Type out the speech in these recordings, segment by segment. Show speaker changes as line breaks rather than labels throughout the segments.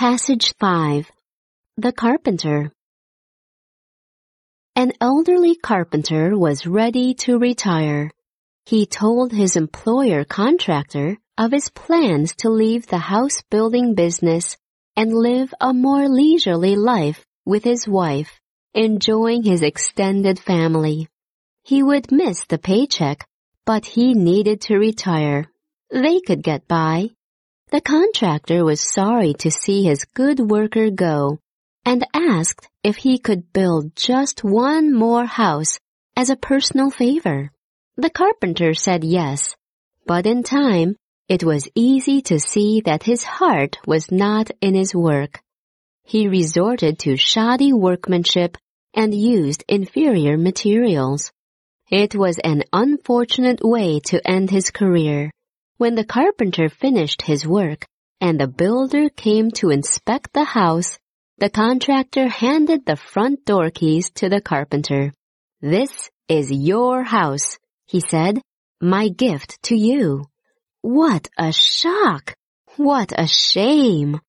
Message 5 The Carpenter An elderly carpenter was ready to retire. He told his employer contractor of his plans to leave the house building business and live a more leisurely life with his wife, enjoying his extended family. He would miss the paycheck, but he needed to retire. They could get by. The contractor was sorry to see his good worker go and asked if he could build just one more house as a personal favor. The carpenter said yes, but in time it was easy to see that his heart was not in his work. He resorted to shoddy workmanship and used inferior materials. It was an unfortunate way to end his career. When the carpenter finished his work and the builder came to inspect the house, the contractor handed the front door keys to the carpenter. This is your house, he said, my gift to you. What a shock! What a shame!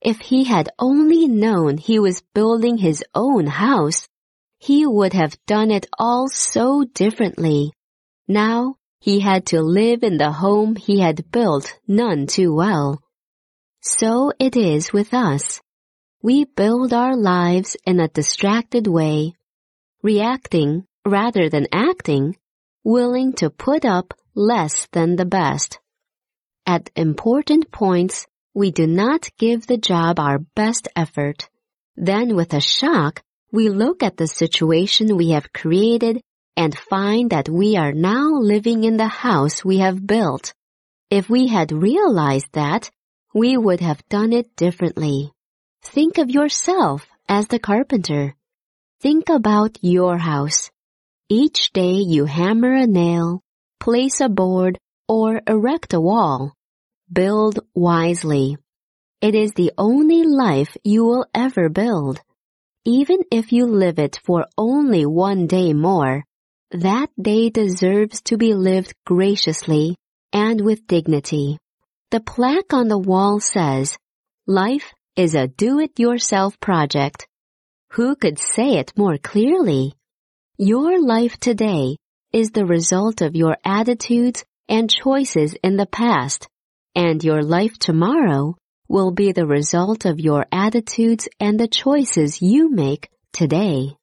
If he had only known he was building his own house, he would have done it all so differently. Now he had to live in the home he had built none too well. So it is with us. We build our lives in a distracted way, reacting rather than acting, willing to put up less than the best. At important points, we do not give the job our best effort. Then with a shock, we look at the situation we have created and find that we are now living in the house we have built. If we had realized that, we would have done it differently. Think of yourself as the carpenter. Think about your house. Each day you hammer a nail, place a board, or erect a wall. Build wisely. It is the only life you will ever build. Even if you live it for only one day more, that day deserves to be lived graciously and with dignity. The plaque on the wall says, life is a do-it-yourself project. Who could say it more clearly? Your life today is the result of your attitudes and choices in the past and your life tomorrow will be the result of your attitudes and the choices you make today.